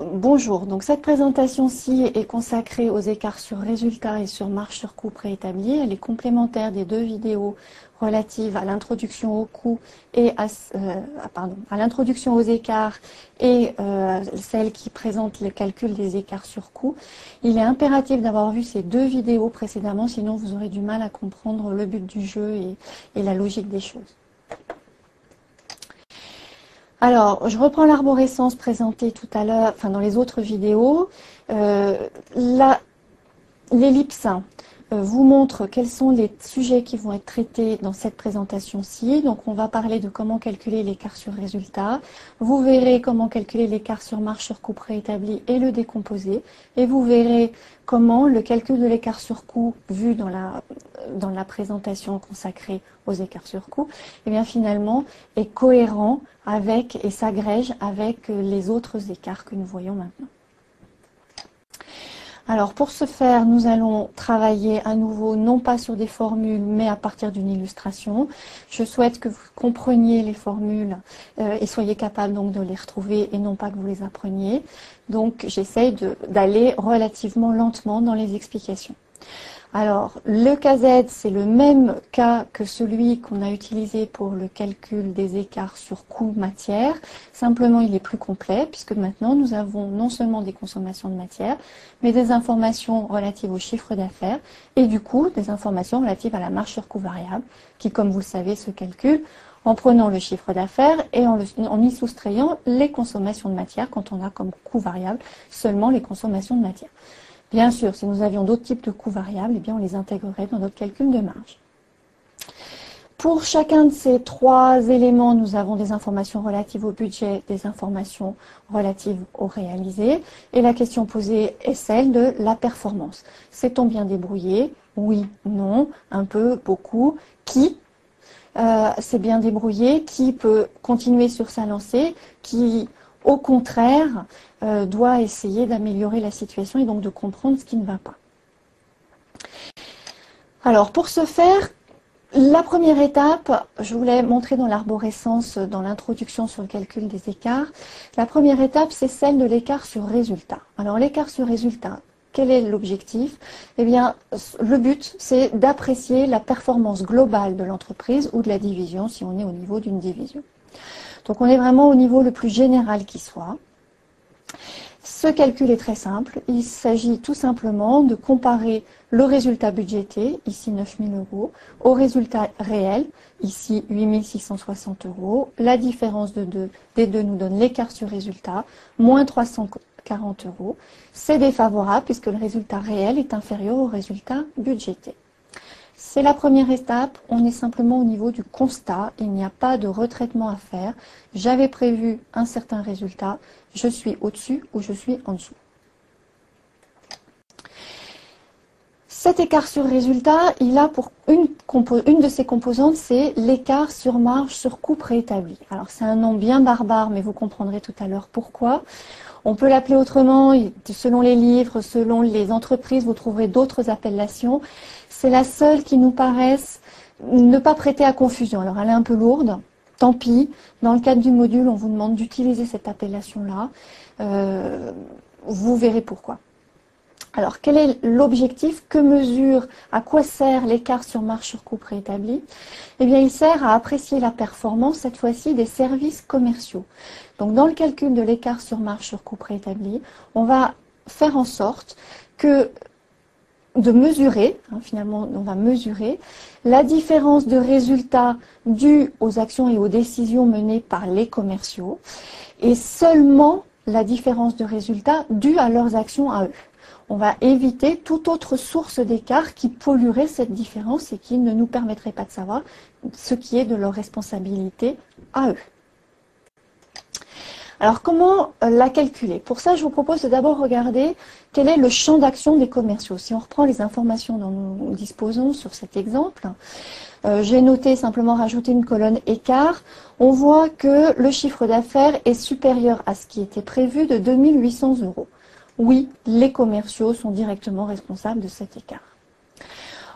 Bonjour, donc cette présentation-ci est consacrée aux écarts sur résultats et sur marge sur coût préétabli. Elle est complémentaire des deux vidéos relatives à l'introduction aux coûts et à, euh, à l'introduction aux écarts et euh, celle qui présente le calcul des écarts sur coûts. Il est impératif d'avoir vu ces deux vidéos précédemment, sinon vous aurez du mal à comprendre le but du jeu et la logique des choses. Alors, je reprends l'arborescence présentée tout à l'heure, enfin dans les autres vidéos. Euh, l'ellipse vous montre quels sont les sujets qui vont être traités dans cette présentation-ci. Donc, on va parler de comment calculer l'écart sur résultat. Vous verrez comment calculer l'écart sur marge sur coût préétabli et le décomposer. Et vous verrez comment le calcul de l'écart sur coût vu dans la, dans la présentation consacrée aux écarts sur coût, eh bien finalement est cohérent avec et s'agrège avec les autres écarts que nous voyons maintenant. Alors pour ce faire, nous allons travailler à nouveau non pas sur des formules, mais à partir d'une illustration. Je souhaite que vous compreniez les formules euh, et soyez capable donc de les retrouver et non pas que vous les appreniez. Donc j'essaye d'aller relativement lentement dans les explications. Alors, le KZ, c'est le même cas que celui qu'on a utilisé pour le calcul des écarts sur coût matière. Simplement, il est plus complet puisque maintenant, nous avons non seulement des consommations de matière, mais des informations relatives au chiffre d'affaires et du coup, des informations relatives à la marge sur coût variable qui, comme vous le savez, se calcule en prenant le chiffre d'affaires et en, en, y soustrayant les consommations de matière quand on a comme coût variable seulement les consommations de matière. Bien sûr, si nous avions d'autres types de coûts variables, eh bien, on les intégrerait dans notre calcul de marge. Pour chacun de ces trois éléments, nous avons des informations relatives au budget, des informations relatives au réalisé. Et la question posée est celle de la performance. S'est-on bien débrouillé Oui, non, un peu, beaucoup. Qui? Euh, s'est bien débrouillé Qui peut continuer sur sa lancée? Qui au contraire, euh, doit essayer d'améliorer la situation et donc de comprendre ce qui ne va pas. Alors, pour ce faire, la première étape, je voulais montrer dans l'arborescence, dans l'introduction sur le calcul des écarts, la première étape, c'est celle de l'écart sur résultat. Alors, l'écart sur résultat, quel est l'objectif? Eh bien, le but, c'est d'apprécier la performance globale de l'entreprise ou de la division, si on est au niveau d'une division. Donc on est vraiment au niveau le plus général qui soit. Ce calcul est très simple. Il s'agit tout simplement de comparer le résultat budgété, ici 9 000 euros, au résultat réel, ici 8 660 euros. La différence des deux nous donne l'écart sur résultat, moins 340 euros. C'est défavorable puisque le résultat réel est inférieur au résultat budgété. C'est la première étape, on est simplement au niveau du constat, il n'y a pas de retraitement à faire. J'avais prévu un certain résultat, je suis au-dessus ou je suis en dessous. Cet écart sur résultat, il a pour une, de ses composantes, c'est l'écart sur marge sur coût préétabli. Alors c'est un nom bien barbare, mais vous comprendrez tout à l'heure pourquoi. On peut l'appeler autrement, selon les livres, selon les entreprises, vous trouverez d'autres appellations. C'est la seule qui nous paraisse ne pas prêter à confusion. Alors elle est un peu lourde, tant pis. Dans le cadre du module, on vous demande d'utiliser cette appellation-là. Euh, vous verrez pourquoi. Alors, quel est l'objectif? Que mesure À quoi sert l'écart sur marge sur coût préétabli Eh bien, il sert à apprécier la performance, cette fois-ci, des services commerciaux. Donc, dans le calcul de l'écart sur marge sur coût préétabli, on va faire en sorte que de mesurer, hein, finalement on va mesurer, la différence de résultats dus aux actions et aux décisions menées par les commerciaux et seulement la différence de résultats due à leurs actions à eux on va éviter toute autre source d'écart qui polluerait cette différence et qui ne nous permettrait pas de savoir ce qui est de leur responsabilité à eux. Alors comment euh, la calculer? Pour ça, je vous propose de d'abord regarder quel est le champ d'action des commerciaux. Si on reprend les informations dont nous disposons sur cet exemple, euh, j'ai noté simplement rajouter une colonne écart. On voit que le chiffre d'affaires est supérieur à ce qui était prévu de 2800 euros oui, les commerciaux sont directement responsables de cet écart.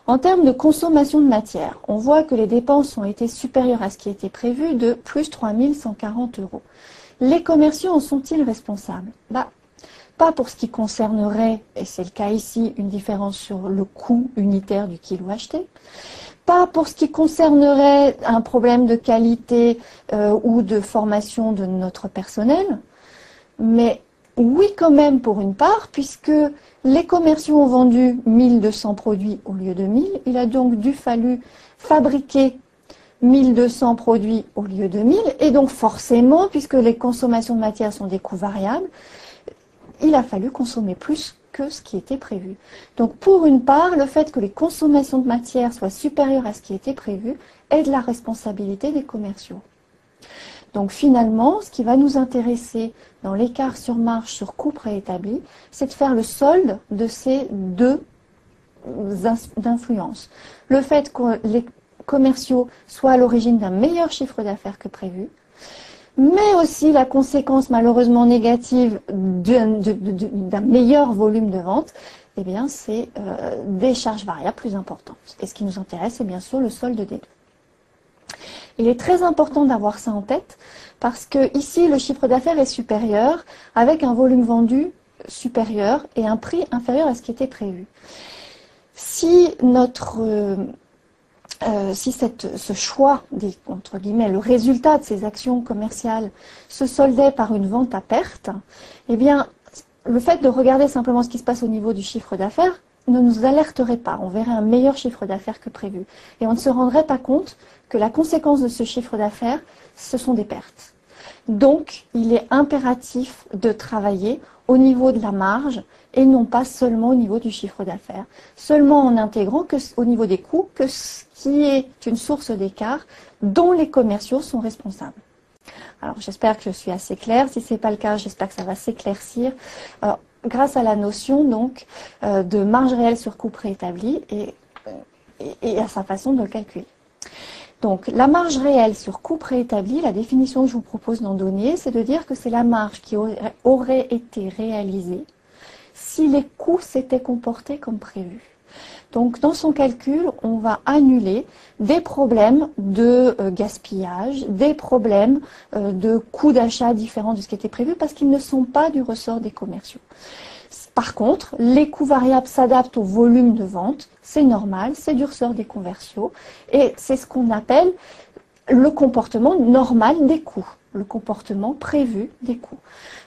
En termes de consommation de matière, on voit que les dépenses ont été supérieures à ce qui était prévu de plus 3140 euros. Les commerciaux en sont-ils responsables? Bah, pas pour ce qui concernerait, et c'est le cas ici, une différence sur le coût unitaire du kilo acheté, pas pour ce qui concernerait un problème de qualité euh, ou de formation de notre personnel, mais oui quand même pour une part, puisque les commerciaux ont vendu 1200 produits au lieu de 1000, il a donc dû fallu fabriquer 1200 produits au lieu de 1000, et donc forcément, puisque les consommations de matière sont des coûts variables, il a fallu consommer plus que ce qui était prévu. Donc pour une part, le fait que les consommations de matière soient supérieures à ce qui était prévu est de la responsabilité des commerciaux. Donc finalement, ce qui va nous intéresser dans l'écart sur marge sur coût préétabli, c'est de faire le solde de ces deux influences. Le fait que les commerciaux soient à l'origine d'un meilleur chiffre d'affaires que prévu, mais aussi la conséquence malheureusement négative d'un meilleur volume de vente, eh c'est euh, des charges variables plus importantes. Et ce qui nous intéresse, c'est bien sûr le solde des deux. Il est très important d'avoir ça en tête parce que ici, le chiffre d'affaires est supérieur avec un volume vendu supérieur et un prix inférieur à ce qui était prévu. Si notre euh, si ce choix, entre guillemets, le résultat de ces actions commerciales se soldait par une vente à perte, eh bien, le fait de regarder simplement ce qui se passe au niveau du chiffre d'affaires ne nous alerterait pas. On verrait un meilleur chiffre d'affaires que prévu. Et on ne se rendrait pas compte que la conséquence de ce chiffre d'affaires, ce sont des pertes. Donc, il est impératif de travailler au niveau de la marge et non pas seulement au niveau du chiffre d'affaires. Seulement en intégrant que, au niveau des coûts que ce qui est une source d'écart dont les commerciaux sont responsables. Alors j'espère que je suis assez claire. Si ce n'est pas le cas, j'espère que ça va s'éclaircir euh, grâce à la notion donc euh, de marge réelle sur coût préétabli et, et, à sa façon de le calculer. Donc la marge réelle sur coût préétabli, la définition que je vous propose d'en donner, c'est de dire que c'est la marge qui aurait été réalisée si les coûts s'étaient comportés comme prévu. Donc dans son calcul, on va annuler des problèmes de euh, gaspillage, des problèmes euh, de coûts d'achat différents de ce qui était prévu parce qu'ils ne sont pas du ressort des commerciaux. Par contre, les coûts variables s'adaptent au volume de vente, c'est normal, c'est du ressort des commerciaux et c'est ce qu'on appelle le comportement normal des coûts, le comportement prévu des coûts.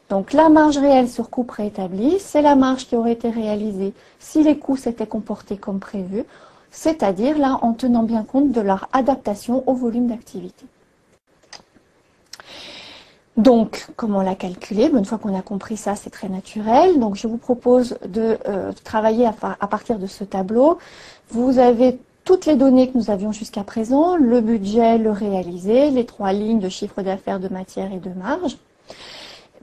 Donc la marge réelle sur coût préétabli, c'est la marge qui aurait été réalisée si les coûts s'étaient comportés comme prévu, c'est-à-dire là en tenant bien compte de leur adaptation au volume d'activité. Donc, comment la calculer? Une fois qu'on a compris ça, c'est très naturel. Donc, je vous propose de euh, travailler à, partir de ce tableau. Vous avez toutes les données que nous avions jusqu'à présent, le budget, le réalisé, les trois lignes de chiffre d'affaires, de matière et de marge.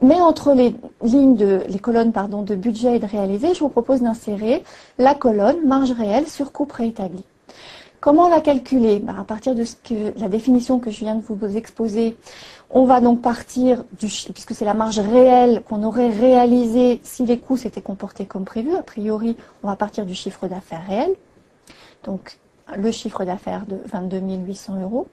Mais entre les lignes de, les colonnes pardon, de budget et de réalisé, je vous propose d'insérer la colonne marge réelle sur coût préétabli. Comment la calculer ben, À partir de la définition que je viens de vous exposer, on va donc partir, du, puisque c'est la marge réelle qu'on aurait réalisée si les coûts s'étaient comportés comme prévu. A priori, on va partir du chiffre d'affaires réel. Donc, le chiffre d'affaires de 22 800 euros.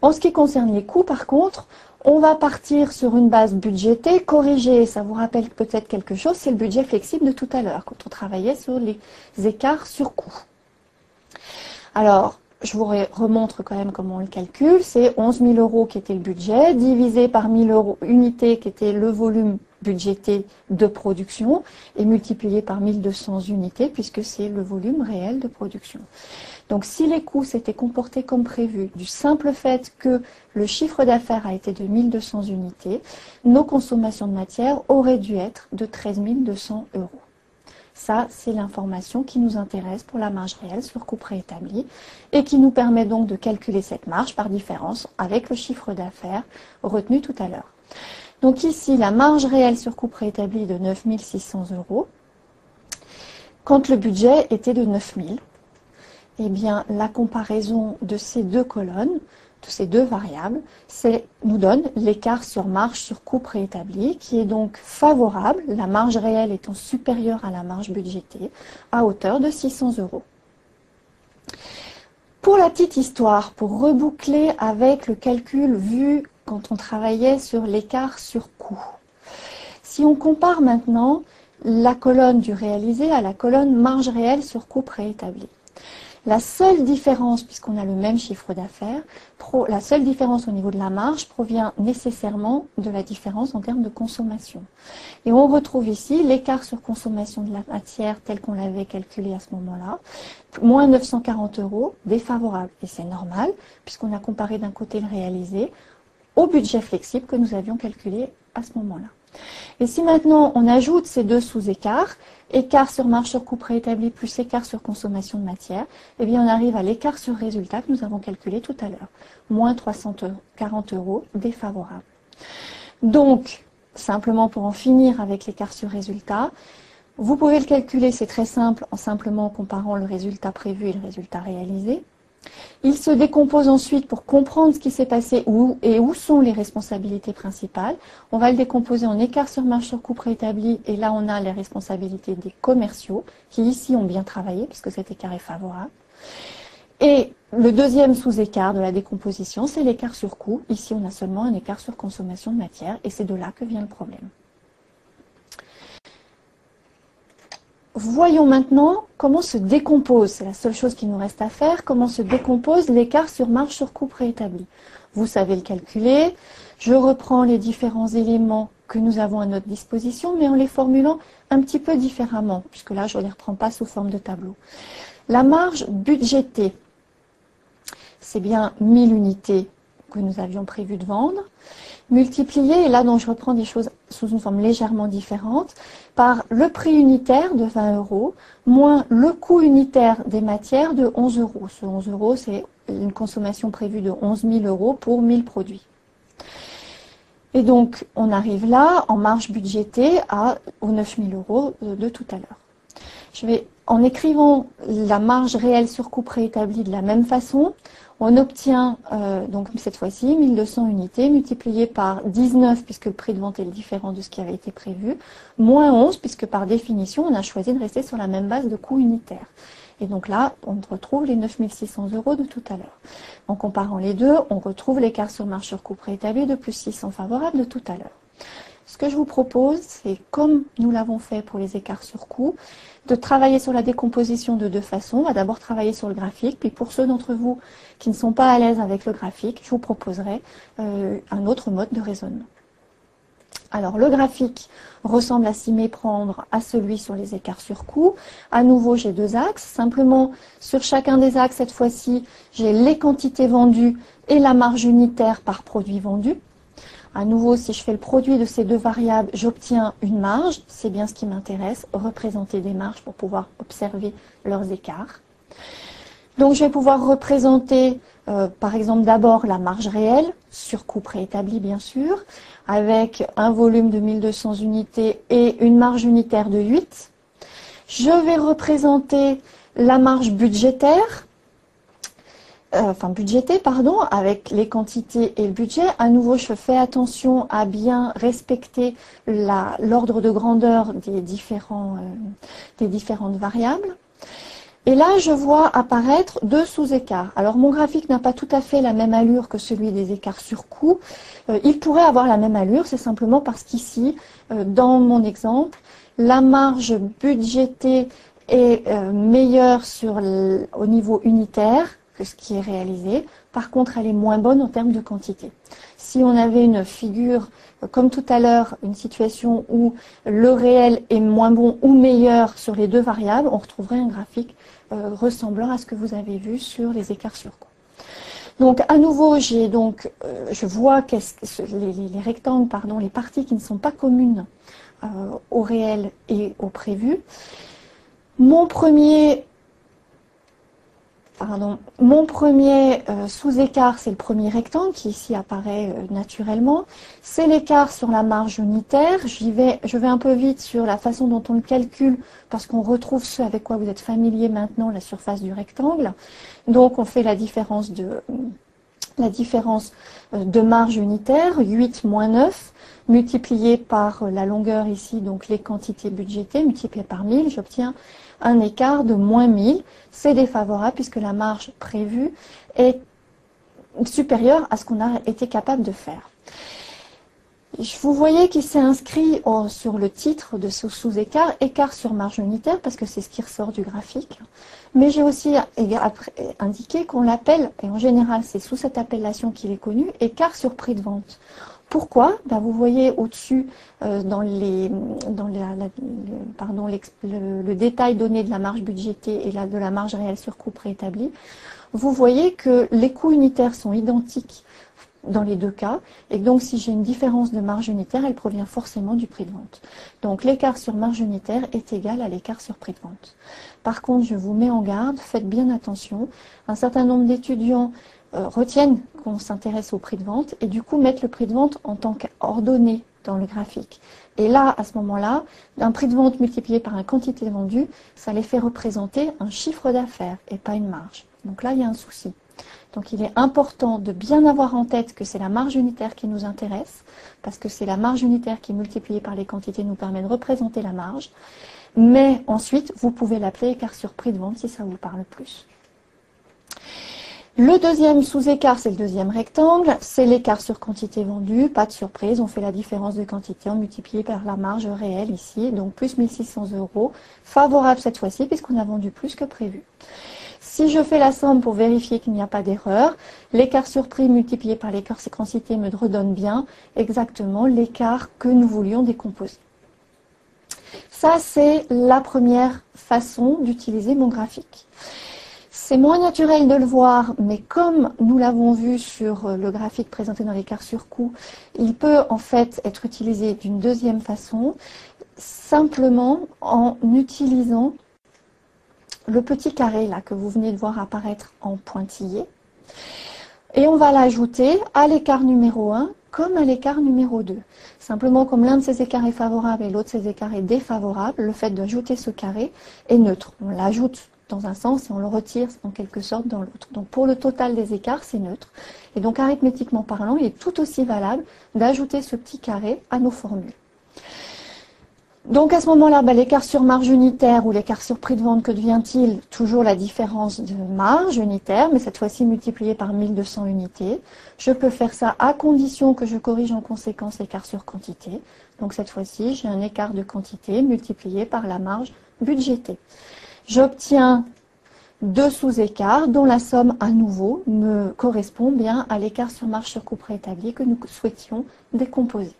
En ce qui concerne les coûts, par contre, on va partir sur une base budgétée, corrigée. Ça vous rappelle peut-être quelque chose, c'est le budget flexible de tout à l'heure, quand on travaillait sur les écarts sur coût. Alors, je vous remontre quand même comment on le calcule. C'est 11 000 euros qui était le budget, divisé par 1000 euros unités qui était le volume budgété de production, et multiplié par 1200 unités, puisque c'est le volume réel de production. Donc si les coûts s'étaient comportés comme prévu, du simple fait que le chiffre d'affaires a été de 1200 unités, nos consommations de matière auraient dû être de 13 200 euros. Ça, c'est l'information qui nous intéresse pour la marge réelle sur coût préétabli et qui nous permet donc de calculer cette marge par différence avec le chiffre d'affaires retenu tout à l'heure. Donc ici, la marge réelle sur coût préétabli est de 9 600 euros quand le budget était de 9 000 eh bien, la comparaison de ces deux colonnes, ces deux variables, nous donne l'écart sur marge sur coût préétabli, qui est donc favorable, la marge réelle étant supérieure à la marge budgétée, à hauteur de 600 euros. Pour la petite histoire, pour reboucler avec le calcul vu quand on travaillait sur l'écart sur coût, Si on compare maintenant la colonne du réalisé à la colonne marge réelle sur coût préétabli. La seule différence, puisqu'on a le même chiffre d'affaires, la seule différence au niveau de la marge provient nécessairement de la différence en termes de consommation. Et on retrouve ici l'écart sur consommation de la matière tel qu'on l'avait calculé à ce moment-là, moins 940 euros, défavorable. Et c'est normal, puisqu'on a comparé d'un côté le réalisé au budget flexible que nous avions calculé à ce moment-là. Et si maintenant on ajoute ces deux sous-écarts, écart sur marge sur coût préétabli plus écart sur consommation de matière, eh bien on arrive à l'écart sur résultat que nous avons calculé tout à l'heure. Moins 340 euros défavorable. Donc, simplement pour en finir avec l'écart sur résultat, vous pouvez le calculer, c'est très simple, en simplement comparant le résultat prévu et le résultat réalisé. Il se décompose ensuite pour comprendre ce qui s'est passé et où sont les responsabilités principales. On va le décomposer en écart sur marge sur coût préétabli et là on a les responsabilités des commerciaux qui ici ont bien travaillé puisque cet écart est favorable. Et le deuxième sous-écart de la décomposition, c'est l'écart sur coût. Ici, on a seulement un écart sur consommation de matière et c'est de là que vient le problème. Voyons maintenant comment se décompose, c'est la seule chose qui nous reste à faire, comment se décompose l'écart sur marge sur coût préétabli. Vous savez le calculer. Je reprends les différents éléments que nous avons à notre disposition, mais en les formulant un petit peu différemment, puisque là, je ne les reprends pas sous forme de tableau. La marge budgétée, c'est bien 1000 unités que nous avions prévu de vendre multiplié, et là donc je reprends des choses sous une forme légèrement différente, par le prix unitaire de 20 euros, moins le coût unitaire des matières de 11 euros. Ce 11 euros, c'est une consommation prévue de 11 000 euros pour 1000 produits. Et donc, on arrive là, en marge budgétée, à, aux 9 000 euros de tout à l'heure. En écrivant la marge réelle sur coût préétabli de la même façon, on obtient euh, cette fois-ci 1200 unités multipliées par 19 puisque le prix de vente est différent de ce qui avait été prévu, moins 11 puisque par définition on a choisi de rester sur la même base de coût unitaire. Et donc là, on retrouve les 9600 euros de tout à l'heure. En comparant les deux, on retrouve l'écart sur marge sur coût préétabli de plus 600 favorables de tout à l'heure. Ce que je vous propose, c'est comme nous l'avons fait pour les écarts sur coût, de travailler sur la décomposition de deux façons. On va d'abord travailler sur le graphique, puis pour ceux d'entre vous qui ne sont pas à l'aise avec le graphique, je vous proposerai euh, un autre mode de raisonnement. Alors le graphique ressemble à s'y méprendre à celui sur les écarts sur coût. À nouveau, j'ai deux axes. Simplement, sur chacun des axes, cette fois-ci, j'ai les quantités vendues et la marge unitaire par produit vendu. À nouveau, si je fais le produit de ces deux variables, j'obtiens une marge. C'est bien ce qui m'intéresse, représenter des marges pour pouvoir observer leurs écarts. Donc, je vais pouvoir représenter, euh, par exemple, d'abord la marge réelle, sur coût préétabli, bien sûr, avec un volume de 1200 unités et une marge unitaire de 8. Je vais représenter la marge budgétaire, enfin budgété, pardon, avec les quantités et le budget. À nouveau, je fais attention à bien respecter l'ordre de grandeur euh, des différentes variables. Et là, je vois apparaître deux sous-écarts. Alors, mon graphique n'a pas tout à fait la même allure que celui des écarts sur coût. Euh, il pourrait avoir la même allure, c'est simplement parce qu'ici, dans mon exemple, la marge budgétée est meilleure sur au niveau unitaire que ce qui est réalisé. Par contre, elle est moins bonne en termes de quantité. Si on avait une figure, euh, comme tout à l'heure, une situation où le réel est moins bon ou meilleur sur les deux variables, on retrouverait un graphique euh, ressemblant à ce que vous avez vu sur les écarts sur coût. Donc à nouveau, j'ai donc, euh, je vois les, les, rectangles, pardon, les parties qui ne sont pas communes au réel et au prévu. Mon premier Mon premier euh, sous-écart, c'est le premier rectangle qui ici apparaît euh, naturellement. C'est l'écart sur la marge unitaire. Je vais un peu vite sur la façon dont on le calcule parce qu'on retrouve ce avec quoi vous êtes familier maintenant, la surface du rectangle. Donc on fait la différence de, euh, marge unitaire, 8 moins 9, multiplié par la longueur ici, donc les quantités budgétées, multiplié par 1000, j'obtiens un écart de moins 1000. C'est défavorable puisque la marge prévue est supérieure à ce qu'on a été capable de faire. Vous voyez qu'il s'est inscrit sur le titre de ce sous-écart, écart sur marge unitaire, parce que c'est ce qui ressort du graphique. Mais j'ai aussi indiqué qu'on l'appelle, et en général c'est sous cette appellation qu'il est connu, écart sur prix de vente. Pourquoi? Ben, Vous voyez au-dessus, euh, dans, le, détail donné de la marge budgétée et de la marge réelle sur coût préétabli, vous voyez que les coûts unitaires sont identiques dans les deux cas. Et donc, si j'ai une différence de marge unitaire, elle provient forcément du prix de vente. Donc, l'écart sur marge unitaire est égal à l'écart sur prix de vente. Par contre, je vous mets en garde, faites bien attention. Un certain nombre d'étudiants retiennent qu'on s'intéresse au prix de vente et du coup mettent le prix de vente en tant qu'ordonnée dans le graphique. Et là, à ce moment-là, un prix de vente multiplié par une quantité vendue, ça les fait représenter un chiffre d'affaires et pas une marge. Donc là, il y a un souci. Donc il est important de bien avoir en tête que c'est la marge unitaire qui nous intéresse, parce que c'est la marge unitaire qui multipliée par les quantités nous permet de représenter la marge. Mais ensuite, vous pouvez l'appeler écart sur prix de vente si ça vous parle plus. Le deuxième sous-écart, c'est le deuxième rectangle, c'est l'écart sur quantité vendue. Pas de surprise, on fait la différence de quantité en multiplié par la marge réelle ici, donc plus 1600 euros. Favorable cette fois-ci puisqu'on a vendu plus que prévu. Si je fais la somme pour vérifier qu'il n'y a pas d'erreur, l'écart sur prix multiplié par l'écart sur me redonne bien exactement l'écart que nous voulions décomposer. Ça, c'est la première façon d'utiliser mon graphique. C'est moins naturel de le voir, mais comme nous l'avons vu sur le graphique présenté dans l'écart sur coût, il peut en fait être utilisé d'une deuxième façon, simplement en utilisant le petit carré là que vous venez de voir apparaître en pointillé. Et on va l'ajouter à l'écart numéro 1 comme à l'écart numéro 2. Simplement, comme l'un de ces écarts est favorable et l'autre de ces écarts est défavorable, le fait d'ajouter ce carré est neutre. On l'ajoute dans un sens et on le retire en quelque sorte dans l'autre. Donc pour le total des écarts, c'est neutre. Et donc arithmétiquement parlant, il est tout aussi valable d'ajouter ce petit carré à nos formules. Donc à ce moment-là, bah, l'écart sur marge unitaire ou l'écart sur prix de vente, que devient-il? Toujours la différence de marge unitaire, mais cette fois-ci multipliée par 1200 unités. Je peux faire ça à condition que je corrige en conséquence l'écart sur quantité. Donc cette fois-ci, j'ai un écart de quantité multiplié par la marge budgétée. J'obtiens deux sous-écarts dont la somme à nouveau me correspond bien à l'écart sur marge sur coût préétabli que nous souhaitions décomposer.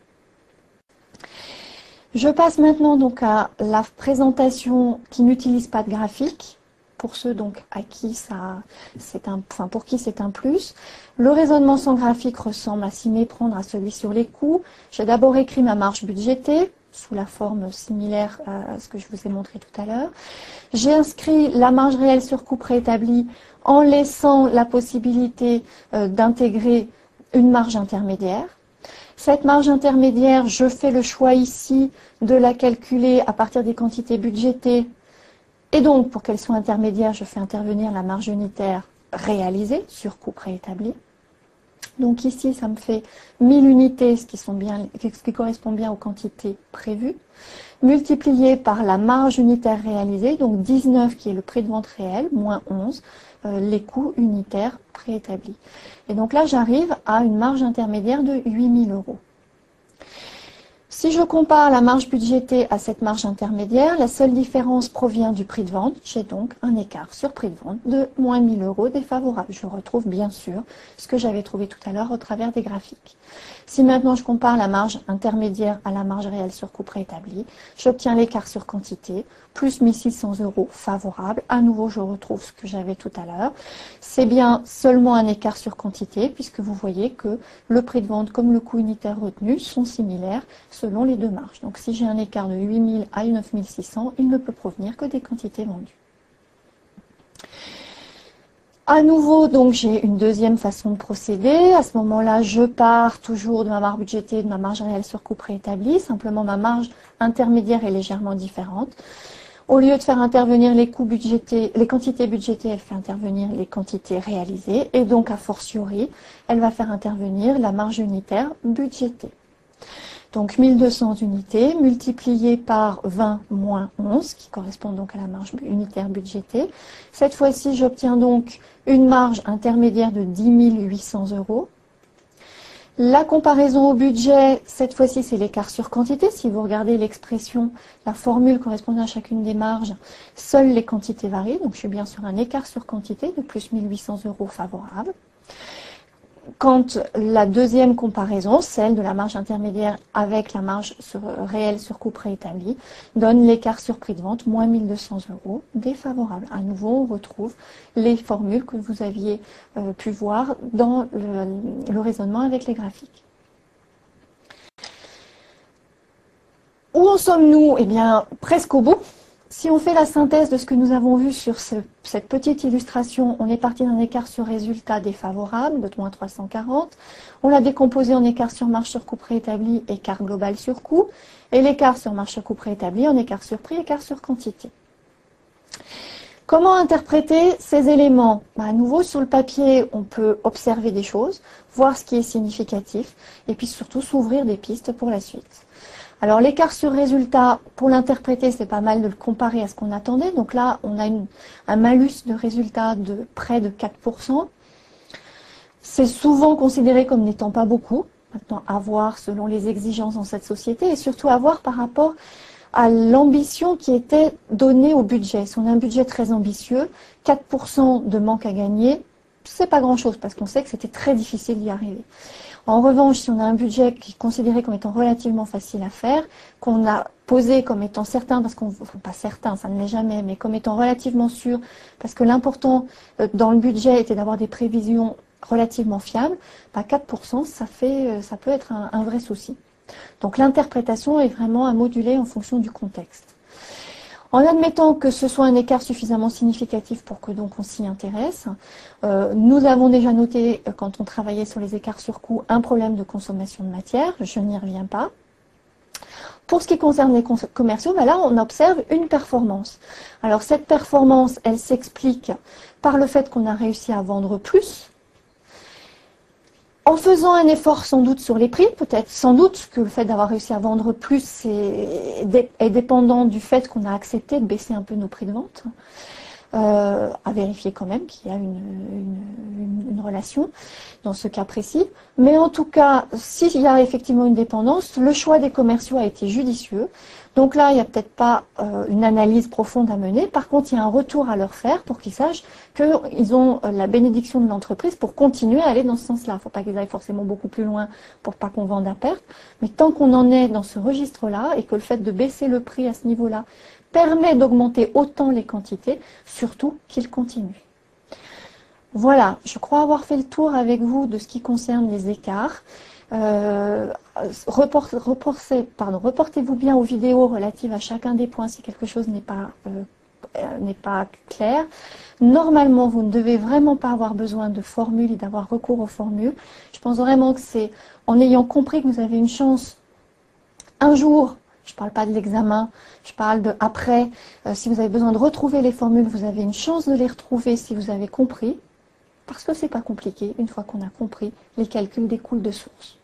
Je passe maintenant donc à la présentation qui n'utilise pas de graphique. Pour ceux donc à qui ça, c'est un, enfin pour qui c'est un plus. Le raisonnement sans graphique ressemble à s'y méprendre à celui sur les coûts. J'ai d'abord écrit ma marge budgétée sous la forme similaire à ce que je vous ai montré tout à l'heure. J'ai inscrit la marge réelle sur coût préétabli en laissant la possibilité euh, d'intégrer une marge intermédiaire. Cette marge intermédiaire, je fais le choix ici de la calculer à partir des quantités budgétées. Et donc, pour qu'elle soit intermédiaire, je fais intervenir la marge unitaire réalisée sur coût préétabli. Donc ici, ça me fait 1000 unités, ce qui, correspond bien aux quantités prévues, multiplié par la marge unitaire réalisée, donc 19 qui est le prix de vente réel, moins 11, euh, les coûts unitaires préétablis. Et donc là, j'arrive à une marge intermédiaire de 8000 euros. Si je compare la marge budgétée à cette marge intermédiaire, la seule différence provient du prix de vente. J'ai donc un écart sur prix de vente de moins 1000 euros défavorable. Je retrouve bien sûr ce que j'avais trouvé tout à l'heure au travers des graphiques. Si maintenant je compare la marge intermédiaire à la marge réelle sur coût préétabli, j'obtiens l'écart sur quantité, plus 1600 euros favorable. À nouveau, je retrouve ce que j'avais tout à l'heure. C'est bien seulement un écart sur quantité, puisque vous voyez que le prix de vente comme le coût unitaire retenu sont similaires selon les deux marges. Donc si j'ai un écart de 8000 à 9600, il ne peut provenir que des quantités vendues. À nouveau, donc, j'ai une deuxième façon de procéder. À ce moment-là, je pars toujours de ma marge budgétée, de ma marge réelle sur coût préétabli. Simplement, ma marge intermédiaire est légèrement différente. Au lieu de faire intervenir les coûts budgétés, les quantités budgétées, elle fait intervenir les quantités réalisées. Et donc, a fortiori, elle va faire intervenir la marge unitaire budgétée. Donc 1200 unités multipliées par 20 moins 11, qui correspond donc à la marge unitaire budgétée. Cette fois-ci, j'obtiens donc une marge intermédiaire de 10 800 euros. La comparaison au budget, cette fois-ci, c'est l'écart sur quantité. Si vous regardez l'expression, la formule correspondant à chacune des marges, seules les quantités varient. Donc, je suis bien sur un écart sur quantité de plus 1800 euros favorable quand la deuxième comparaison, celle de la marge intermédiaire avec la marge réelle sur coût préétabli, donne l'écart sur prix de vente, moins 1200 euros, défavorable. À nouveau, on retrouve les formules que vous aviez euh, pu voir dans le, raisonnement avec les graphiques. Où en sommes-nous? Eh bien, presque au bout. Si on fait la synthèse de ce que nous avons vu sur cette petite illustration, on est parti d'un écart sur résultat défavorable de moins 340. On l'a décomposé en écart sur marge sur coût préétabli, écart global sur coût, et l'écart sur marge sur coût préétabli en écart sur prix, écart sur quantité. Comment interpréter ces éléments? Bah, À nouveau, sur le papier, on peut observer des choses, voir ce qui est significatif, et puis surtout s'ouvrir des pistes pour la suite. Alors l'écart sur résultat, pour l'interpréter, c'est pas mal de le comparer à ce qu'on attendait. Donc là, on a un malus de résultat de près de 4%. C'est souvent considéré comme n'étant pas beaucoup. Maintenant, à voir selon les exigences dans cette société et surtout à voir par rapport à l'ambition qui était donnée au budget. Si on a un budget très ambitieux, 4% de manque à gagner, c'est pas grand chose parce qu'on sait que c'était très difficile d'y arriver. En revanche, si on a un budget qui est considéré comme étant relativement facile à faire, qu'on a posé comme étant certain, parce qu'on, pas certain, ça ne l'est jamais, mais comme étant relativement sûr, parce que l'important euh, dans le budget était d'avoir des prévisions relativement fiables, 4%, bah, ça, fait, euh, ça peut être un vrai souci. Donc l'interprétation est vraiment à moduler en fonction du contexte. En admettant que ce soit un écart suffisamment significatif pour que donc on s'y intéresse, euh, nous avons déjà noté euh, quand on travaillait sur les écarts sur coût un problème de consommation de matière, je n'y reviens pas. Pour ce qui concerne les commerciaux, ben là on observe une performance. Alors cette performance, elle s'explique par le fait qu'on a réussi à vendre plus, en faisant un effort sans doute sur les prix, peut-être sans doute que le fait d'avoir réussi à vendre plus est, dépendant du fait qu'on a accepté de baisser un peu nos prix de vente. Euh, à vérifier quand même qu'il y a une, relation dans ce cas précis. Mais en tout cas, s'il y a effectivement une dépendance, le choix des commerciaux a été judicieux. Donc là, il n'y a peut-être pas euh, une analyse profonde à mener. Par contre, il y a un retour à leur faire pour qu'ils sachent qu'ils ont euh, la bénédiction de l'entreprise pour continuer à aller dans ce sens-là. Il ne faut pas qu'ils aillent forcément beaucoup plus loin pour pas qu'on vende à perte. Mais tant qu'on en est dans ce registre-là et que le fait de baisser le prix à ce niveau-là permet d'augmenter autant les quantités, surtout qu'ils continuent. Voilà, je crois avoir fait le tour avec vous de ce qui concerne les écarts. Euh, reportez-vous bien aux vidéos relatives à chacun des points si quelque chose n'est pas, euh, euh, clair. Normalement, vous ne devez vraiment pas avoir besoin de formules et d'avoir recours aux formules. Je pense vraiment que c'est en ayant compris que vous avez une chance un jour, je ne parle pas de l'examen, je parle de après, si vous avez besoin de retrouver les formules, vous avez une chance de les retrouver si vous avez compris parce que c'est pas compliqué une fois qu'on a compris les calculs des coûts de source.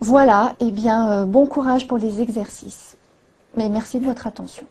Voilà, eh bien, euh, bon courage pour les exercices. Mais merci de votre attention.